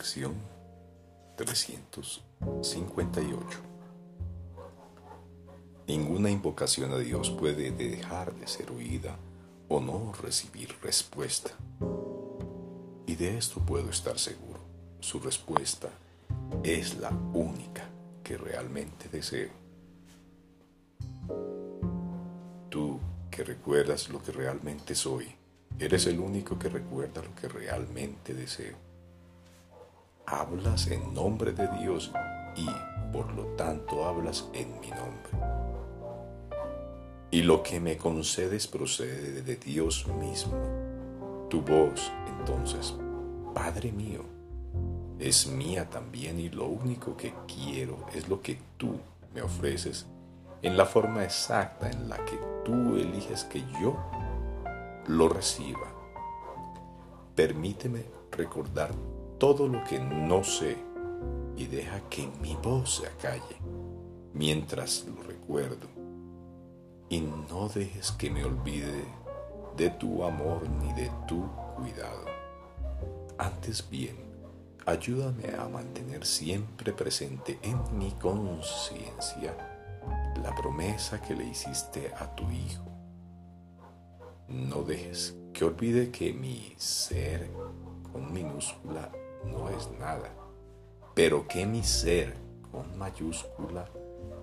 Lección 358 Ninguna invocación a Dios puede dejar de ser oída o no recibir respuesta. Y de esto puedo estar seguro. Su respuesta es la única que realmente deseo. Tú que recuerdas lo que realmente soy, eres el único que recuerda lo que realmente deseo. Hablas en nombre de Dios y por lo tanto hablas en mi nombre. Y lo que me concedes procede de Dios mismo. Tu voz, entonces, Padre mío, es mía también y lo único que quiero es lo que tú me ofreces en la forma exacta en la que tú eliges que yo lo reciba. Permíteme recordar todo lo que no sé y deja que mi voz se acalle mientras lo recuerdo. Y no dejes que me olvide de tu amor ni de tu cuidado. Antes bien, ayúdame a mantener siempre presente en mi conciencia la promesa que le hiciste a tu Hijo. No dejes que olvide que mi ser con minúscula no es nada, pero que mi ser con mayúscula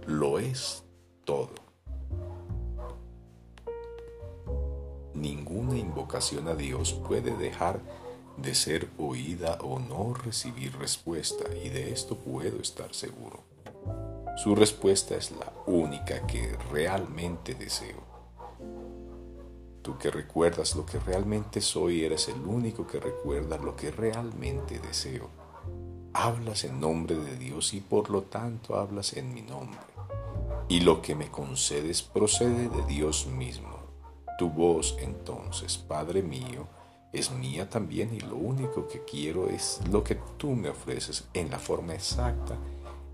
lo es todo. Ninguna invocación a Dios puede dejar de ser oída o no recibir respuesta, y de esto puedo estar seguro. Su respuesta es la única que realmente deseo. Tú que recuerdas lo que realmente soy, eres el único que recuerda lo que realmente deseo. Hablas en nombre de Dios y por lo tanto hablas en mi nombre. Y lo que me concedes procede de Dios mismo. Tu voz entonces, Padre mío, es mía también y lo único que quiero es lo que tú me ofreces en la forma exacta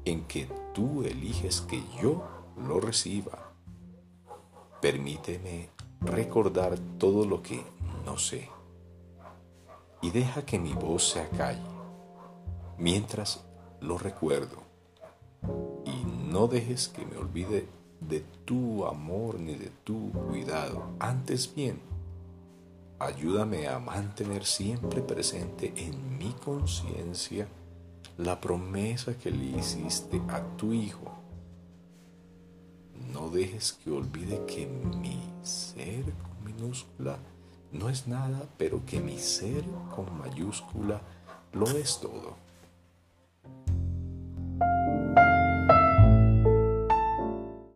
en que tú eliges que yo lo reciba. Permíteme recordar todo lo que no sé. Y deja que mi voz se acalle mientras lo recuerdo. Y no dejes que me olvide de tu amor ni de tu cuidado. Antes bien, ayúdame a mantener siempre presente en mi conciencia la promesa que le hiciste a tu Hijo dejes que olvide que mi ser con minúscula no es nada, pero que mi ser con mayúscula lo es todo.